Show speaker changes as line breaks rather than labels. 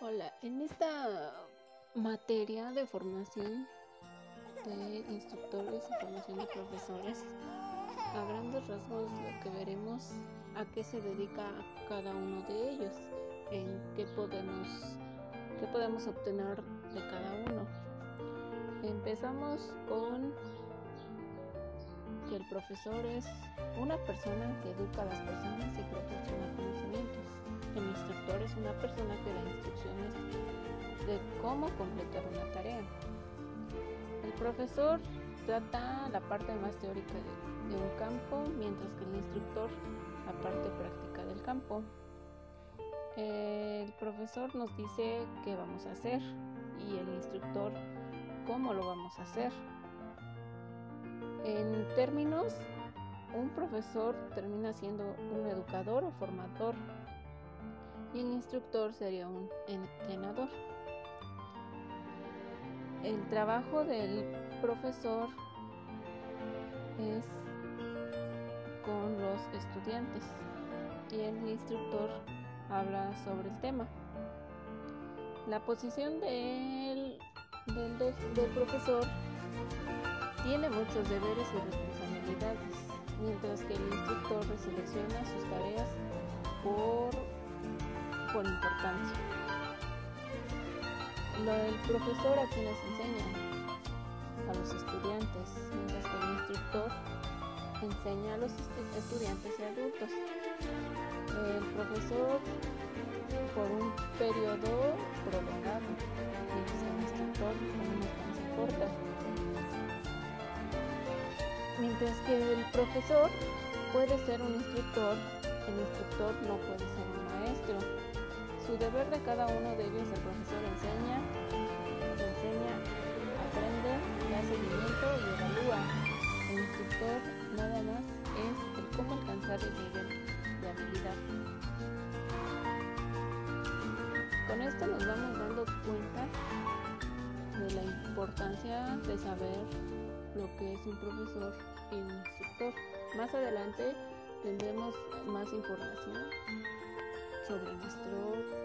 Hola, en esta materia de formación de instructores y formación de profesores, a grandes rasgos lo que veremos a qué se dedica cada uno de ellos, en qué podemos, qué podemos obtener de cada uno. Empezamos con que el profesor es una persona que educa a las personas y proporciona conocimientos. Es una persona que da instrucciones de cómo completar una tarea. El profesor trata la parte más teórica de, de un campo, mientras que el instructor la parte práctica del campo. El profesor nos dice qué vamos a hacer y el instructor cómo lo vamos a hacer. En términos, un profesor termina siendo un educador o formador y el instructor sería un entrenador. El trabajo del profesor es con los estudiantes y el instructor habla sobre el tema. La posición del, del, del profesor tiene muchos deberes y responsabilidades, mientras que el instructor selecciona sus tareas por, por importancia. Lo, el profesor aquí nos enseña a los estudiantes, mientras que el instructor enseña a los estudiantes y adultos. El profesor por un periodo prolongado, mientras que el instructor por una estancia corta mientras que el profesor puede ser un instructor, el instructor no puede ser un maestro. Su deber de cada uno de ellos, el profesor enseña, enseña, aprende, da seguimiento y evalúa. El instructor nada más es el cómo alcanzar el nivel de habilidad. Con esto nos vamos dando cuenta de la importancia de saber lo que es un profesor y un instructor. Más adelante tendremos más información sobre nuestro.